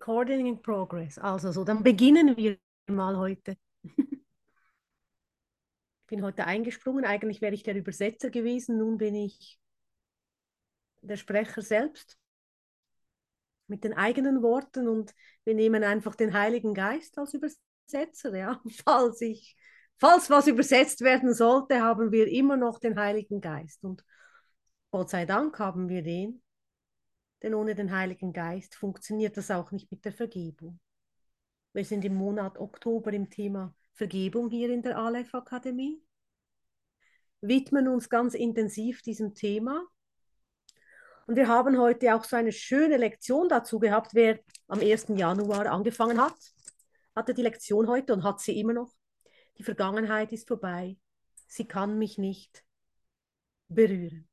Recording in progress. Also so, dann beginnen wir mal heute. ich bin heute eingesprungen. Eigentlich wäre ich der Übersetzer gewesen. Nun bin ich der Sprecher selbst mit den eigenen Worten und wir nehmen einfach den Heiligen Geist als Übersetzer. Ja? Falls, ich, falls was übersetzt werden sollte, haben wir immer noch den Heiligen Geist. Und Gott sei Dank haben wir den. Denn ohne den Heiligen Geist funktioniert das auch nicht mit der Vergebung. Wir sind im Monat Oktober im Thema Vergebung hier in der Aleph Akademie, widmen uns ganz intensiv diesem Thema. Und wir haben heute auch so eine schöne Lektion dazu gehabt. Wer am 1. Januar angefangen hat, hatte die Lektion heute und hat sie immer noch. Die Vergangenheit ist vorbei. Sie kann mich nicht berühren.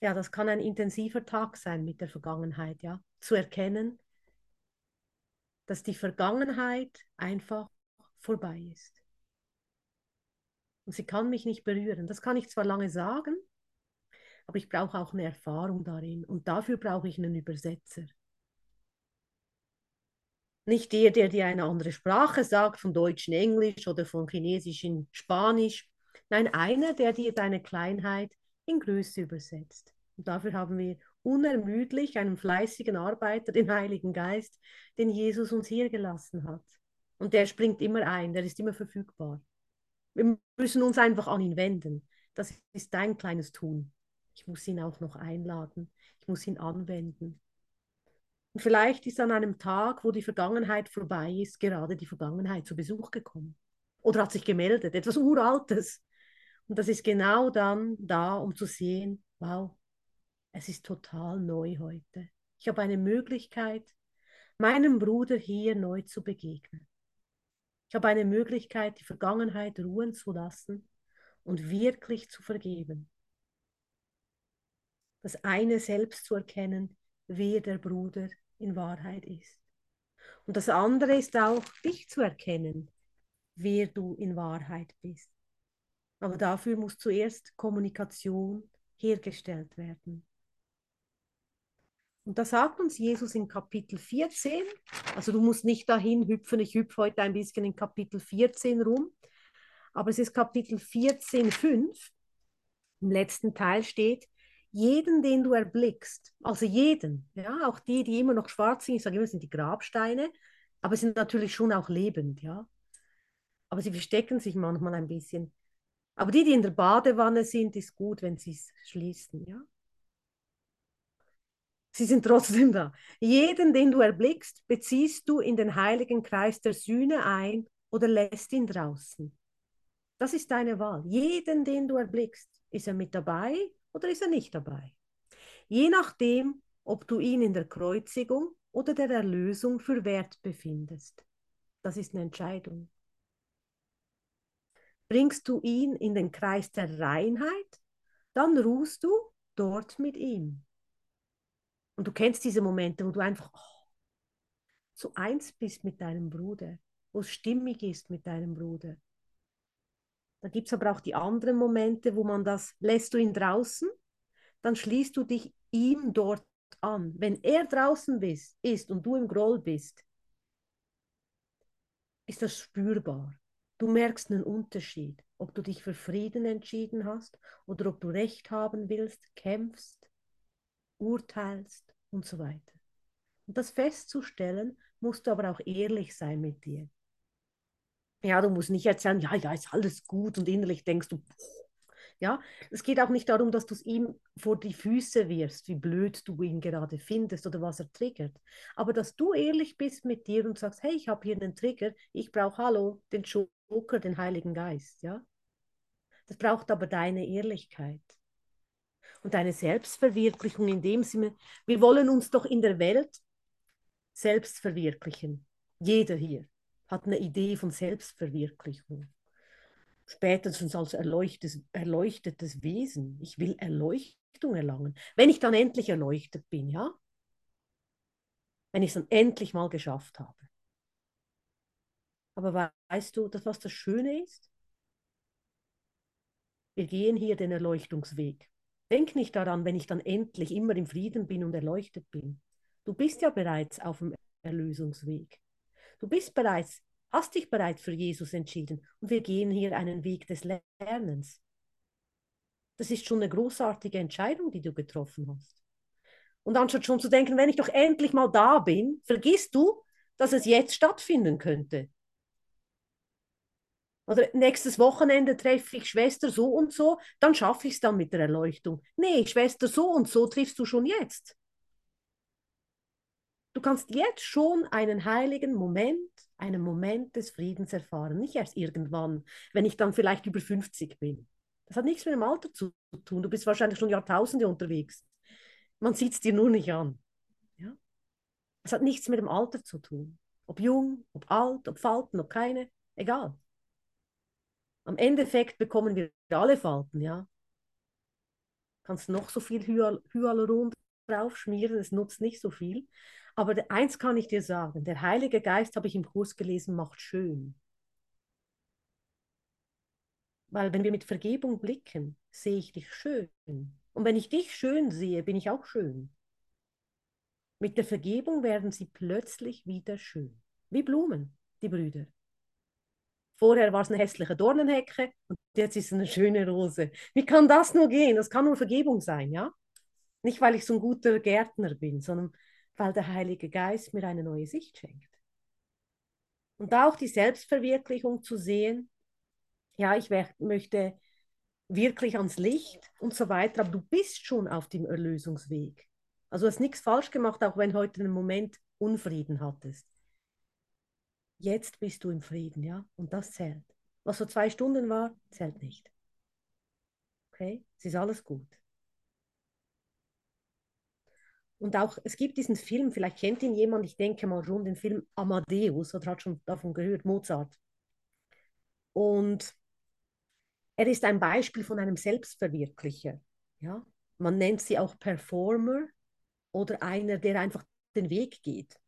Ja, das kann ein intensiver Tag sein mit der Vergangenheit, ja. Zu erkennen, dass die Vergangenheit einfach vorbei ist. Und sie kann mich nicht berühren. Das kann ich zwar lange sagen, aber ich brauche auch eine Erfahrung darin. Und dafür brauche ich einen Übersetzer. Nicht der, der dir eine andere Sprache sagt, von Deutsch in Englisch oder von Chinesisch in Spanisch. Nein, einer, der dir deine Kleinheit in Größe übersetzt. Und dafür haben wir unermüdlich einen fleißigen Arbeiter, den Heiligen Geist, den Jesus uns hier gelassen hat. Und der springt immer ein, der ist immer verfügbar. Wir müssen uns einfach an ihn wenden. Das ist dein kleines Tun. Ich muss ihn auch noch einladen. Ich muss ihn anwenden. Und vielleicht ist an einem Tag, wo die Vergangenheit vorbei ist, gerade die Vergangenheit zu Besuch gekommen. Oder hat sich gemeldet, etwas Uraltes. Und das ist genau dann da, um zu sehen, wow, es ist total neu heute. Ich habe eine Möglichkeit, meinem Bruder hier neu zu begegnen. Ich habe eine Möglichkeit, die Vergangenheit ruhen zu lassen und wirklich zu vergeben. Das eine selbst zu erkennen, wer der Bruder in Wahrheit ist. Und das andere ist auch, dich zu erkennen, wer du in Wahrheit bist. Aber dafür muss zuerst Kommunikation hergestellt werden. Und da sagt uns Jesus in Kapitel 14, also du musst nicht dahin hüpfen, ich hüpfe heute ein bisschen in Kapitel 14 rum, aber es ist Kapitel 14, 5. Im letzten Teil steht, jeden, den du erblickst, also jeden, ja, auch die, die immer noch schwarz sind, ich sage immer, sind die Grabsteine, aber sind natürlich schon auch lebend, ja. Aber sie verstecken sich manchmal ein bisschen. Aber die, die in der Badewanne sind, ist gut, wenn sie es schließen, ja. Sie sind trotzdem da. Jeden, den du erblickst, beziehst du in den heiligen Kreis der Sühne ein oder lässt ihn draußen. Das ist deine Wahl. Jeden, den du erblickst, ist er mit dabei oder ist er nicht dabei. Je nachdem, ob du ihn in der Kreuzigung oder der Erlösung für wert befindest. Das ist eine Entscheidung bringst du ihn in den Kreis der Reinheit, dann ruhst du dort mit ihm. Und du kennst diese Momente, wo du einfach oh, so eins bist mit deinem Bruder, wo es stimmig ist mit deinem Bruder. Da gibt es aber auch die anderen Momente, wo man das, lässt du ihn draußen, dann schließt du dich ihm dort an. Wenn er draußen bist, ist und du im Groll bist, ist das spürbar. Du merkst einen Unterschied, ob du dich für Frieden entschieden hast oder ob du Recht haben willst, kämpfst, urteilst und so weiter. Und das festzustellen, musst du aber auch ehrlich sein mit dir. Ja, du musst nicht erzählen, ja, ja, ist alles gut und innerlich denkst du, ja, es geht auch nicht darum, dass du es ihm vor die Füße wirfst, wie blöd du ihn gerade findest oder was er triggert. Aber dass du ehrlich bist mit dir und sagst, hey, ich habe hier einen Trigger, ich brauche Hallo, den Joker, den Heiligen Geist, ja. Das braucht aber deine Ehrlichkeit und deine Selbstverwirklichung in dem Sinne, wir wollen uns doch in der Welt selbst verwirklichen. Jeder hier hat eine Idee von Selbstverwirklichung spätestens als erleuchtetes, erleuchtetes Wesen. Ich will Erleuchtung erlangen. Wenn ich dann endlich erleuchtet bin, ja? Wenn ich es dann endlich mal geschafft habe. Aber weißt du, dass was das Schöne ist? Wir gehen hier den Erleuchtungsweg. Denk nicht daran, wenn ich dann endlich immer im Frieden bin und erleuchtet bin. Du bist ja bereits auf dem Erlösungsweg. Du bist bereits, hast dich bereits für Jesus entschieden und wir gehen hier einen Weg des Lernens. Das ist schon eine großartige Entscheidung, die du getroffen hast. Und anstatt schon zu denken, wenn ich doch endlich mal da bin, vergisst du, dass es jetzt stattfinden könnte. Oder nächstes Wochenende treffe ich Schwester so und so, dann schaffe ich es dann mit der Erleuchtung. Nee, Schwester so und so triffst du schon jetzt. Du kannst jetzt schon einen heiligen Moment, einen Moment des Friedens erfahren, nicht erst irgendwann, wenn ich dann vielleicht über 50 bin. Das hat nichts mit dem Alter zu tun. Du bist wahrscheinlich schon Jahrtausende unterwegs. Man sieht es dir nur nicht an. Ja? Es hat nichts mit dem Alter zu tun. Ob jung, ob alt, ob Falten, ob keine, egal. Am Endeffekt bekommen wir alle Falten, ja. Kannst noch so viel Hyal Hyaluron drauf schmieren, es nutzt nicht so viel. Aber eins kann ich dir sagen, der Heilige Geist, habe ich im Kurs gelesen, macht schön. Weil wenn wir mit Vergebung blicken, sehe ich dich schön. Und wenn ich dich schön sehe, bin ich auch schön. Mit der Vergebung werden sie plötzlich wieder schön. Wie Blumen, die Brüder. Vorher war es eine hässliche Dornenhecke und jetzt ist es eine schöne Rose. Wie kann das nur gehen? Das kann nur Vergebung sein, ja? Nicht, weil ich so ein guter Gärtner bin, sondern weil der Heilige Geist mir eine neue Sicht schenkt. Und auch die Selbstverwirklichung zu sehen, ja, ich möchte wirklich ans Licht und so weiter, aber du bist schon auf dem Erlösungsweg. Also du hast nichts falsch gemacht, auch wenn heute einen Moment Unfrieden hattest. Jetzt bist du im Frieden, ja, und das zählt. Was vor zwei Stunden war, zählt nicht. Okay, es ist alles gut. Und auch, es gibt diesen Film, vielleicht kennt ihn jemand, ich denke mal schon, den Film Amadeus oder hat schon davon gehört, Mozart. Und er ist ein Beispiel von einem Selbstverwirklicher. Ja? Man nennt sie auch Performer oder einer, der einfach den Weg geht.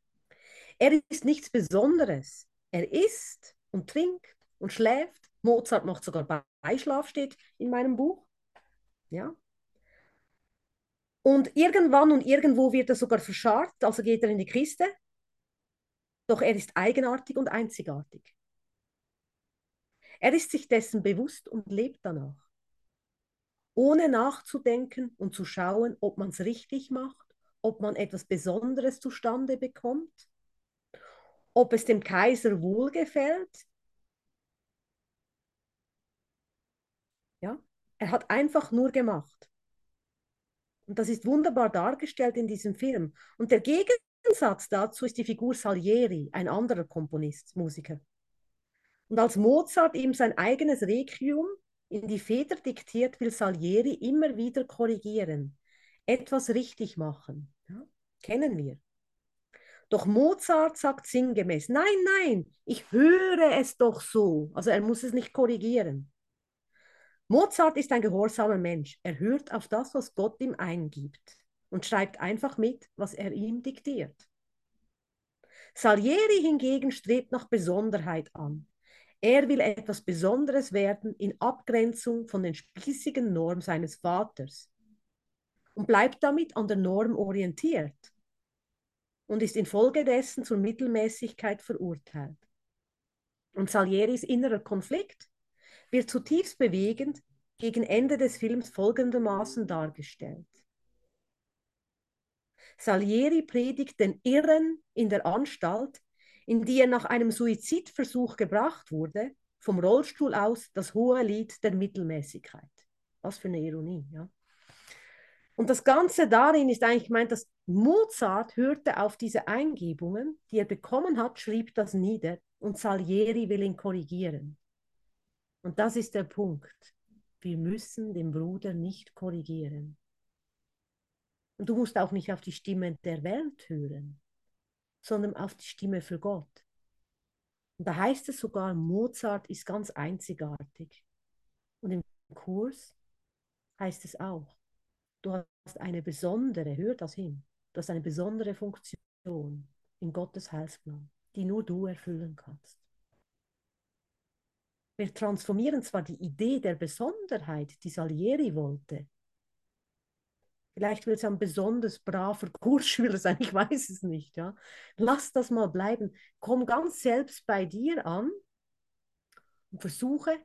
Er ist nichts Besonderes. Er isst und trinkt und schläft. Mozart macht sogar Beischlaf, steht in meinem Buch. Ja? Und irgendwann und irgendwo wird er sogar verscharrt, also geht er in die Kiste. Doch er ist eigenartig und einzigartig. Er ist sich dessen bewusst und lebt danach. Ohne nachzudenken und zu schauen, ob man es richtig macht, ob man etwas Besonderes zustande bekommt, ob es dem Kaiser wohlgefällt. Ja, er hat einfach nur gemacht. Und das ist wunderbar dargestellt in diesem Film. Und der Gegensatz dazu ist die Figur Salieri, ein anderer Komponist, Musiker. Und als Mozart ihm sein eigenes Requiem in die Feder diktiert, will Salieri immer wieder korrigieren, etwas richtig machen. Ja? Kennen wir. Doch Mozart sagt sinngemäß, nein, nein, ich höre es doch so. Also er muss es nicht korrigieren. Mozart ist ein gehorsamer Mensch. Er hört auf das, was Gott ihm eingibt und schreibt einfach mit, was er ihm diktiert. Salieri hingegen strebt nach Besonderheit an. Er will etwas Besonderes werden in Abgrenzung von den spießigen Normen seines Vaters und bleibt damit an der Norm orientiert und ist infolgedessen zur Mittelmäßigkeit verurteilt. Und Salieris innerer Konflikt wird zutiefst bewegend gegen Ende des Films folgendermaßen dargestellt. Salieri predigt den Irren in der Anstalt, in die er nach einem Suizidversuch gebracht wurde, vom Rollstuhl aus das hohe Lied der Mittelmäßigkeit. Was für eine Ironie, ja. Und das Ganze darin ist eigentlich gemeint, dass Mozart hörte auf diese Eingebungen, die er bekommen hat, schrieb das nieder und Salieri will ihn korrigieren. Und das ist der Punkt. Wir müssen den Bruder nicht korrigieren. Und du musst auch nicht auf die Stimme der Welt hören sondern auf die Stimme für Gott. Und da heißt es sogar, Mozart ist ganz einzigartig. Und im Kurs heißt es auch, du hast eine besondere, hör das hin, du hast eine besondere Funktion in Gottes Heilsplan, die nur du erfüllen kannst. Wir transformieren zwar die Idee der Besonderheit, die Salieri wollte, Vielleicht willst du ein besonders braver Kursschüler sein, ich weiß es nicht. Ja? Lass das mal bleiben. Komm ganz selbst bei dir an und versuche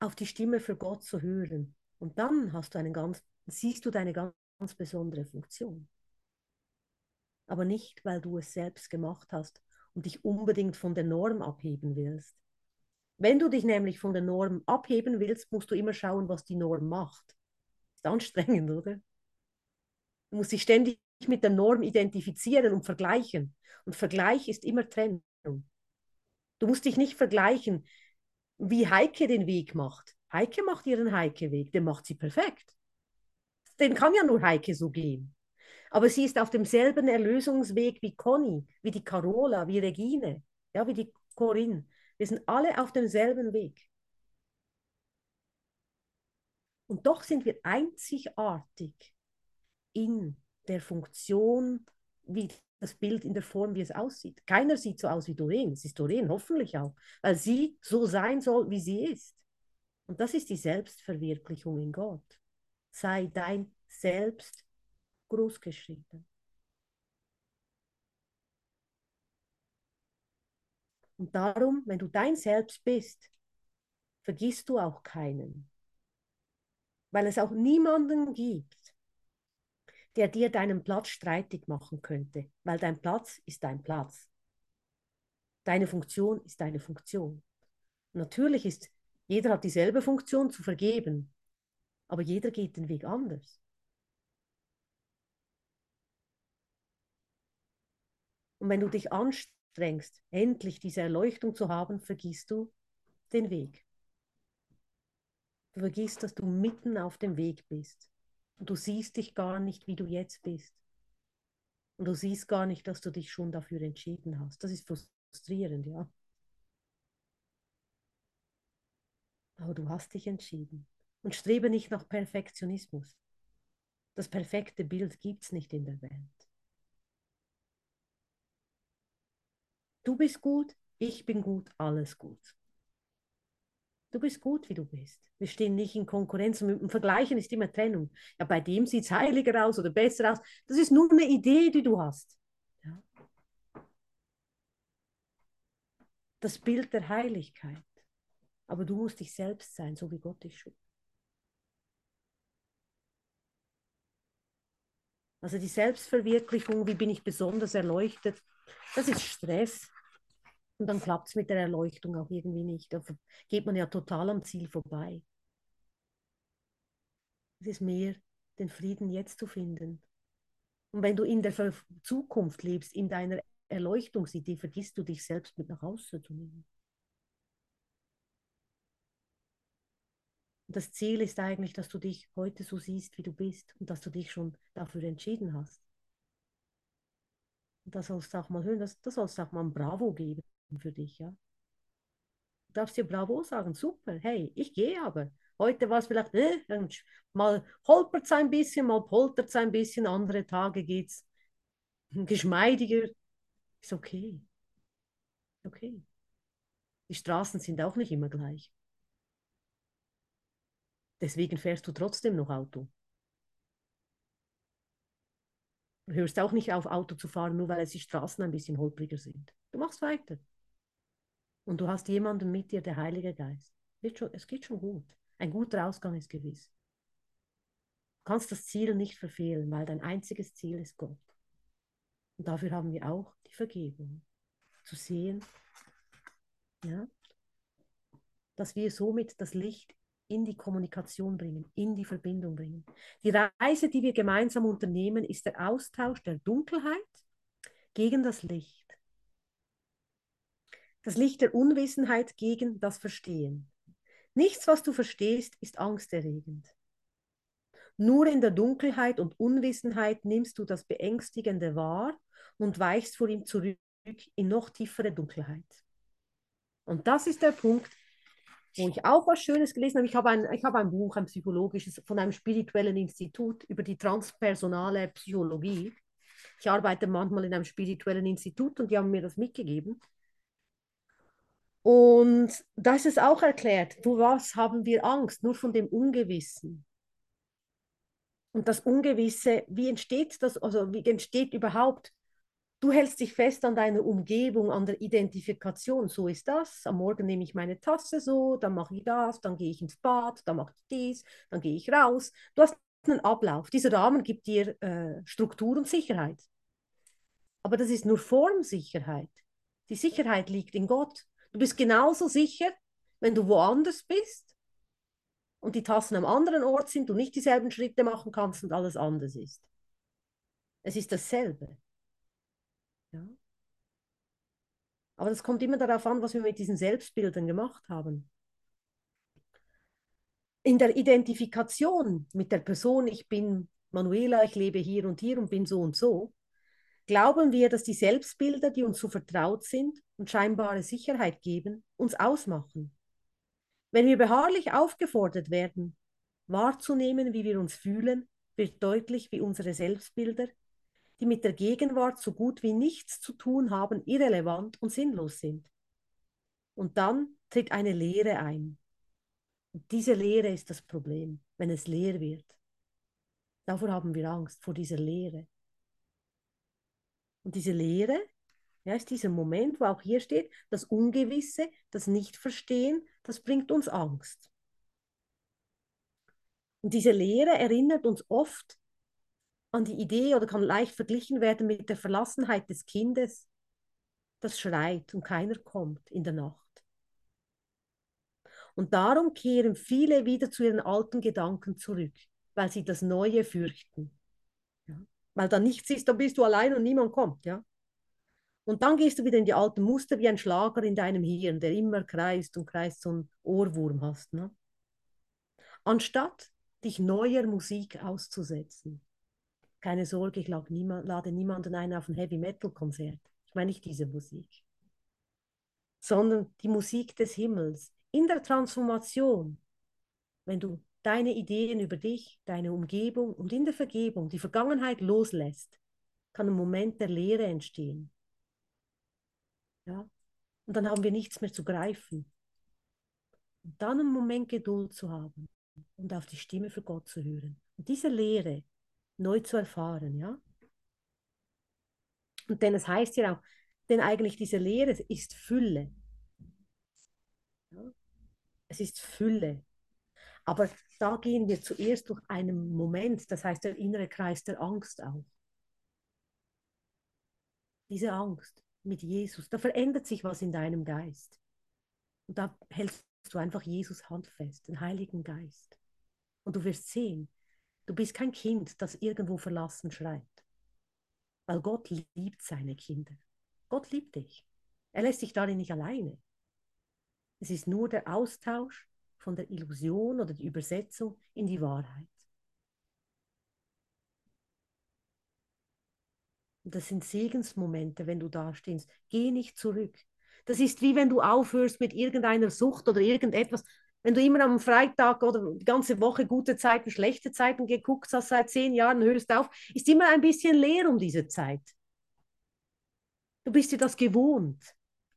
auf die Stimme für Gott zu hören. Und dann hast du einen ganz, siehst du deine ganz besondere Funktion. Aber nicht, weil du es selbst gemacht hast und dich unbedingt von der Norm abheben willst. Wenn du dich nämlich von der Norm abheben willst, musst du immer schauen, was die Norm macht. Ist anstrengend, oder? Du musst dich ständig mit der Norm identifizieren und vergleichen. Und Vergleich ist immer Trennung. Du musst dich nicht vergleichen, wie Heike den Weg macht. Heike macht ihren Heike-Weg, den macht sie perfekt. Den kann ja nur Heike so gehen. Aber sie ist auf demselben Erlösungsweg wie Conny, wie die Carola, wie Regine, ja, wie die Corinne. Wir sind alle auf demselben Weg. Und doch sind wir einzigartig in der Funktion, wie das Bild in der Form, wie es aussieht. Keiner sieht so aus wie Doreen. Es ist Doreen, hoffentlich auch, weil sie so sein soll, wie sie ist. Und das ist die Selbstverwirklichung in Gott. Sei dein Selbst großgeschrieben. Und darum, wenn du dein Selbst bist, vergisst du auch keinen. Weil es auch niemanden gibt, der dir deinen Platz streitig machen könnte, weil dein Platz ist dein Platz. Deine Funktion ist deine Funktion. Natürlich ist, jeder hat dieselbe Funktion zu vergeben, aber jeder geht den Weg anders. Und wenn du dich anstrengst, endlich diese Erleuchtung zu haben, vergisst du den Weg. Du vergisst, dass du mitten auf dem Weg bist. Und du siehst dich gar nicht, wie du jetzt bist. Und du siehst gar nicht, dass du dich schon dafür entschieden hast. Das ist frustrierend, ja. Aber du hast dich entschieden. Und strebe nicht nach Perfektionismus. Das perfekte Bild gibt es nicht in der Welt. Du bist gut, ich bin gut, alles gut. Du bist gut, wie du bist. Wir stehen nicht in Konkurrenz und Vergleichen ist immer Trennung. Ja, bei dem sieht es heiliger aus oder besser aus. Das ist nur eine Idee, die du hast. Ja. Das Bild der Heiligkeit. Aber du musst dich selbst sein, so wie Gott dich schuf. Also die Selbstverwirklichung, wie bin ich besonders erleuchtet, das ist Stress. Und dann klappt es mit der Erleuchtung auch irgendwie nicht. Da geht man ja total am Ziel vorbei. Es ist mehr, den Frieden jetzt zu finden. Und wenn du in der Zukunft lebst, in deiner Erleuchtungsidee, vergisst du dich selbst mit nach Hause zu nehmen. Das Ziel ist eigentlich, dass du dich heute so siehst, wie du bist und dass du dich schon dafür entschieden hast. Das sollst du auch mal hören, das, das sollst du auch mal ein Bravo geben für dich, ja. Du darfst dir Bravo sagen, super, hey, ich gehe aber. Heute war es vielleicht, äh, mal holpert es ein bisschen, mal poltert es ein bisschen, andere Tage geht es geschmeidiger. Ist okay. Okay. Die Straßen sind auch nicht immer gleich. Deswegen fährst du trotzdem noch Auto. Du hörst auch nicht auf, Auto zu fahren, nur weil es die Straßen ein bisschen holpriger sind. Du machst weiter. Und du hast jemanden mit dir, der Heilige Geist. Es geht schon gut. Ein guter Ausgang ist gewiss. Du kannst das Ziel nicht verfehlen, weil dein einziges Ziel ist Gott. Und dafür haben wir auch die Vergebung. Zu sehen, ja, dass wir somit das Licht in die Kommunikation bringen, in die Verbindung bringen. Die Reise, die wir gemeinsam unternehmen, ist der Austausch der Dunkelheit gegen das Licht. Das Licht der Unwissenheit gegen das Verstehen. Nichts, was du verstehst, ist angsterregend. Nur in der Dunkelheit und Unwissenheit nimmst du das Beängstigende wahr und weichst vor ihm zurück in noch tiefere Dunkelheit. Und das ist der Punkt, wo ich auch was Schönes gelesen habe. Ich habe ein, ich habe ein Buch, ein psychologisches, von einem spirituellen Institut über die transpersonale Psychologie. Ich arbeite manchmal in einem spirituellen Institut und die haben mir das mitgegeben. Und da ist es auch erklärt, vor was haben wir Angst? Nur von dem Ungewissen. Und das Ungewisse, wie entsteht das, also wie entsteht überhaupt Du hältst dich fest an deiner Umgebung, an der Identifikation. So ist das. Am Morgen nehme ich meine Tasse so, dann mache ich das, dann gehe ich ins Bad, dann mache ich dies, dann gehe ich raus. Du hast einen Ablauf. Dieser Rahmen gibt dir äh, Struktur und Sicherheit. Aber das ist nur Formsicherheit. Die Sicherheit liegt in Gott. Du bist genauso sicher, wenn du woanders bist und die Tassen am anderen Ort sind, du nicht dieselben Schritte machen kannst und alles anders ist. Es ist dasselbe. Ja. Aber das kommt immer darauf an, was wir mit diesen Selbstbildern gemacht haben. In der Identifikation mit der Person, ich bin Manuela, ich lebe hier und hier und bin so und so, glauben wir, dass die Selbstbilder, die uns so vertraut sind und scheinbare Sicherheit geben, uns ausmachen. Wenn wir beharrlich aufgefordert werden, wahrzunehmen, wie wir uns fühlen, wird deutlich, wie unsere Selbstbilder die mit der Gegenwart so gut wie nichts zu tun haben, irrelevant und sinnlos sind. Und dann tritt eine Leere ein. Und diese Leere ist das Problem, wenn es leer wird. Davor haben wir Angst, vor dieser Leere. Und diese Leere ja, ist dieser Moment, wo auch hier steht, das Ungewisse, das Nichtverstehen, das bringt uns Angst. Und diese Leere erinnert uns oft an die Idee oder kann leicht verglichen werden mit der Verlassenheit des Kindes, das schreit und keiner kommt in der Nacht. Und darum kehren viele wieder zu ihren alten Gedanken zurück, weil sie das Neue fürchten. Ja? Weil da nichts ist, dann bist du allein und niemand kommt. Ja? Und dann gehst du wieder in die alten Muster wie ein Schlager in deinem Hirn, der immer kreist und kreist, so einen Ohrwurm hast. Ne? Anstatt dich neuer Musik auszusetzen. Keine Sorge, ich niemand, lade niemanden ein auf ein Heavy-Metal-Konzert. Ich meine nicht diese Musik, sondern die Musik des Himmels. In der Transformation, wenn du deine Ideen über dich, deine Umgebung und in der Vergebung die Vergangenheit loslässt, kann ein Moment der Leere entstehen. Ja? Und dann haben wir nichts mehr zu greifen. Und dann einen Moment Geduld zu haben und auf die Stimme für Gott zu hören. Und diese Leere, neu zu erfahren, ja. Und denn es heißt ja auch, denn eigentlich diese Lehre ist Fülle. Ja? Es ist Fülle. Aber da gehen wir zuerst durch einen Moment, das heißt der innere Kreis der Angst auch. Diese Angst mit Jesus, da verändert sich was in deinem Geist. Und da hältst du einfach Jesus handfest, den Heiligen Geist. Und du wirst sehen, Du bist kein Kind, das irgendwo verlassen schreit. Weil Gott liebt seine Kinder. Gott liebt dich. Er lässt dich darin nicht alleine. Es ist nur der Austausch von der Illusion oder die Übersetzung in die Wahrheit. Und das sind Segensmomente, wenn du da stehst. Geh nicht zurück. Das ist wie wenn du aufhörst mit irgendeiner Sucht oder irgendetwas wenn du immer am Freitag oder die ganze Woche gute Zeiten, schlechte Zeiten geguckt hast, seit zehn Jahren hörst auf, ist immer ein bisschen leer um diese Zeit. Du bist dir das gewohnt,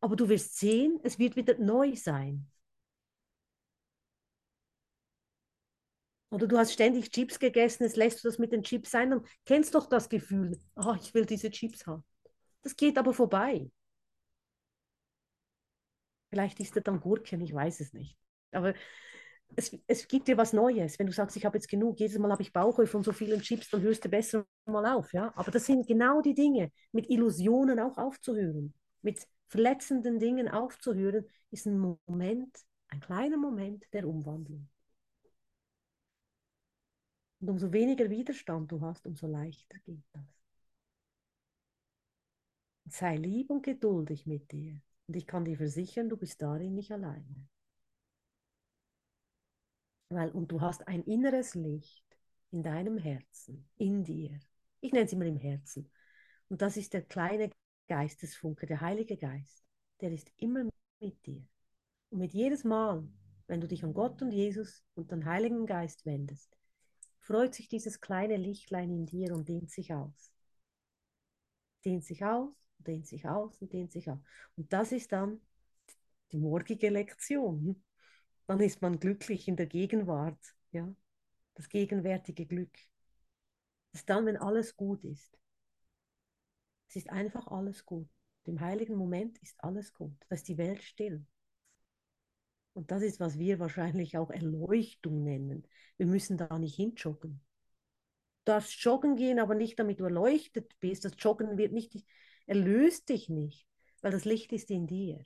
aber du wirst sehen, es wird wieder neu sein. Oder du hast ständig Chips gegessen, jetzt lässt du das mit den Chips sein und kennst doch das Gefühl, oh, ich will diese Chips haben. Das geht aber vorbei. Vielleicht ist er dann Gurken, ich weiß es nicht. Aber es, es gibt dir was Neues. Wenn du sagst, ich habe jetzt genug, jedes Mal habe ich Bauchweh von so vielen Chips, dann hörst du besser mal auf. Ja? Aber das sind genau die Dinge, mit Illusionen auch aufzuhören, mit verletzenden Dingen aufzuhören, ist ein Moment, ein kleiner Moment der Umwandlung. Und umso weniger Widerstand du hast, umso leichter geht das. Sei lieb und geduldig mit dir. Und ich kann dir versichern, du bist darin nicht alleine. Weil, und du hast ein inneres Licht in deinem Herzen, in dir. Ich nenne es immer im Herzen. Und das ist der kleine Geistesfunke, der Heilige Geist. Der ist immer mit dir. Und mit jedes Mal, wenn du dich an Gott und Jesus und den Heiligen Geist wendest, freut sich dieses kleine Lichtlein in dir und dehnt sich aus. Dehnt sich aus, dehnt sich aus und dehnt sich aus. Und das ist dann die morgige Lektion dann ist man glücklich in der Gegenwart, ja, das gegenwärtige Glück. Das ist dann, wenn alles gut ist. Es ist einfach alles gut. Im heiligen Moment ist alles gut. Da ist die Welt still. Und das ist, was wir wahrscheinlich auch Erleuchtung nennen. Wir müssen da nicht hinjoggen. Du darfst joggen gehen, aber nicht damit du erleuchtet bist. Das Joggen wird nicht, erlöst dich nicht, weil das Licht ist in dir.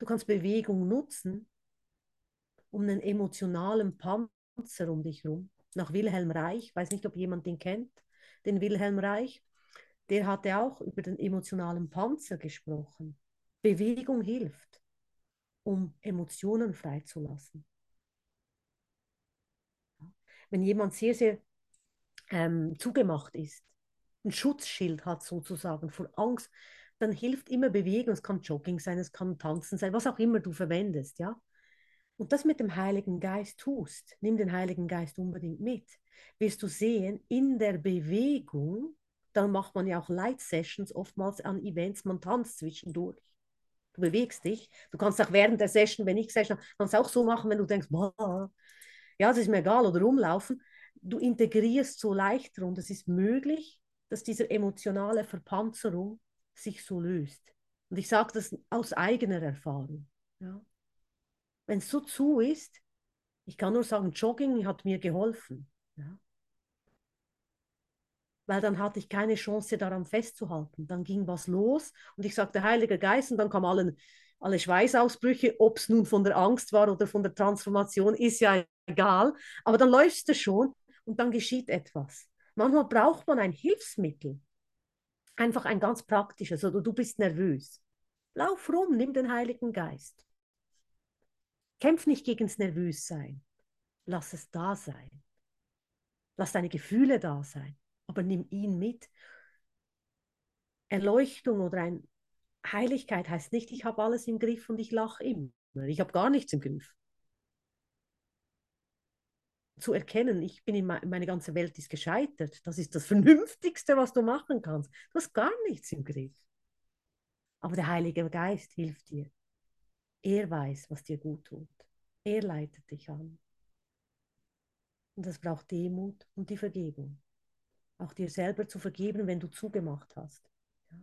Du kannst Bewegung nutzen, um einen emotionalen Panzer um dich herum. Nach Wilhelm Reich, weiß nicht, ob jemand den kennt, den Wilhelm Reich, der hatte auch über den emotionalen Panzer gesprochen. Bewegung hilft, um Emotionen freizulassen. Wenn jemand sehr, sehr ähm, zugemacht ist, ein Schutzschild hat sozusagen vor Angst, dann hilft immer Bewegung. Es kann Jogging sein, es kann Tanzen sein, was auch immer du verwendest, ja und das mit dem Heiligen Geist tust, nimm den Heiligen Geist unbedingt mit, wirst du sehen, in der Bewegung, dann macht man ja auch Light Sessions oftmals an Events, man tanzt zwischendurch. Du bewegst dich. Du kannst auch während der Session, wenn ich Session habe, kannst auch so machen, wenn du denkst, boah, ja, das ist mir egal, oder rumlaufen. Du integrierst so leichter und es ist möglich, dass diese emotionale Verpanzerung sich so löst. Und ich sage das aus eigener Erfahrung. Ja wenn es so zu ist, ich kann nur sagen, Jogging hat mir geholfen. Ja. Weil dann hatte ich keine Chance daran festzuhalten. Dann ging was los und ich sagte, Heiliger Geist, und dann kamen alle, alle Schweißausbrüche, ob es nun von der Angst war oder von der Transformation, ist ja egal. Aber dann läuft es schon und dann geschieht etwas. Manchmal braucht man ein Hilfsmittel. Einfach ein ganz praktisches. Oder du bist nervös. Lauf rum, nimm den Heiligen Geist. Kämpf nicht gegen das Nervössein. Lass es da sein. Lass deine Gefühle da sein, aber nimm ihn mit. Erleuchtung oder ein Heiligkeit heißt nicht, ich habe alles im Griff und ich lache immer. Ich habe gar nichts im Griff. Zu erkennen, ich bin in me meine ganze Welt ist gescheitert, das ist das Vernünftigste, was du machen kannst. Du hast gar nichts im Griff. Aber der Heilige Geist hilft dir. Er weiß, was dir gut tut. Er leitet dich an. Und das braucht Demut und die Vergebung. Auch dir selber zu vergeben, wenn du zugemacht hast. Ja.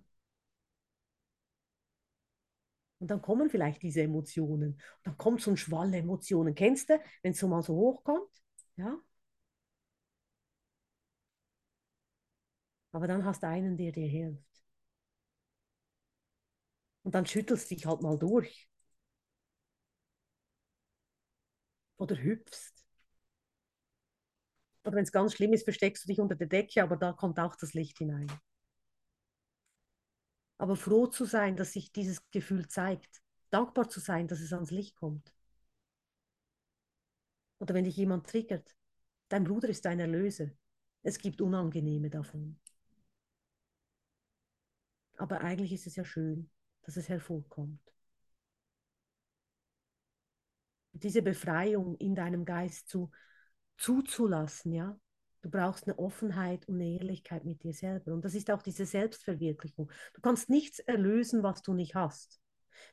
Und dann kommen vielleicht diese Emotionen. Und dann kommt so ein Schwall Emotionen. Kennst du, wenn es so mal so hochkommt? Ja. Aber dann hast du einen, der dir hilft. Und dann schüttelst du dich halt mal durch. oder hüpfst. Oder wenn es ganz schlimm ist, versteckst du dich unter der Decke, aber da kommt auch das Licht hinein. Aber froh zu sein, dass sich dieses Gefühl zeigt. Dankbar zu sein, dass es ans Licht kommt. Oder wenn dich jemand triggert. Dein Bruder ist dein Erlöser. Es gibt Unangenehme davon. Aber eigentlich ist es ja schön, dass es hervorkommt. diese Befreiung in deinem Geist zu, zuzulassen, ja. Du brauchst eine Offenheit und eine Ehrlichkeit mit dir selber. Und das ist auch diese Selbstverwirklichung. Du kannst nichts erlösen, was du nicht hast.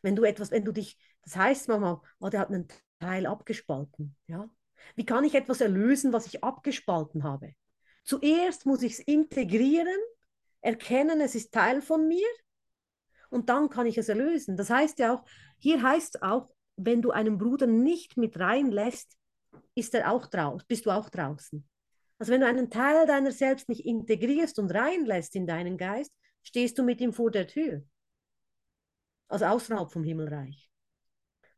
Wenn du etwas, wenn du dich, das heißt manchmal, oh, der hat einen Teil abgespalten, ja. Wie kann ich etwas erlösen, was ich abgespalten habe? Zuerst muss ich es integrieren, erkennen, es ist Teil von mir und dann kann ich es erlösen. Das heißt ja auch, hier heißt auch, wenn du einen Bruder nicht mit reinlässt, ist er auch draußen, bist du auch draußen. Also wenn du einen Teil deiner selbst nicht integrierst und reinlässt in deinen Geist, stehst du mit ihm vor der Tür. Also außerhalb vom Himmelreich.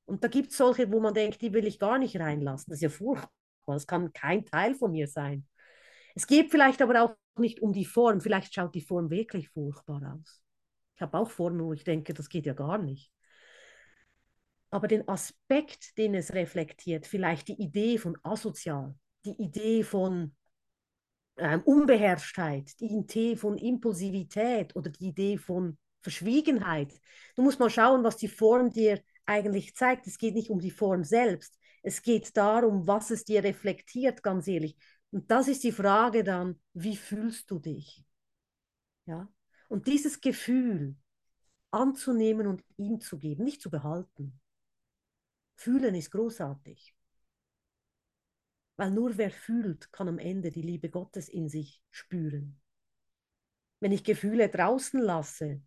Und da gibt es solche, wo man denkt, die will ich gar nicht reinlassen. Das ist ja furchtbar. Das kann kein Teil von mir sein. Es geht vielleicht aber auch nicht um die Form. Vielleicht schaut die Form wirklich furchtbar aus. Ich habe auch Formen, wo ich denke, das geht ja gar nicht aber den Aspekt, den es reflektiert, vielleicht die Idee von asozial, die Idee von ähm, Unbeherrschtheit, die Idee von Impulsivität oder die Idee von Verschwiegenheit. Du musst mal schauen, was die Form dir eigentlich zeigt. Es geht nicht um die Form selbst. Es geht darum, was es dir reflektiert, ganz ehrlich. Und das ist die Frage dann, wie fühlst du dich? Ja? Und dieses Gefühl anzunehmen und ihm zu geben, nicht zu behalten. Fühlen ist großartig. Weil nur wer fühlt, kann am Ende die Liebe Gottes in sich spüren. Wenn ich Gefühle draußen lasse,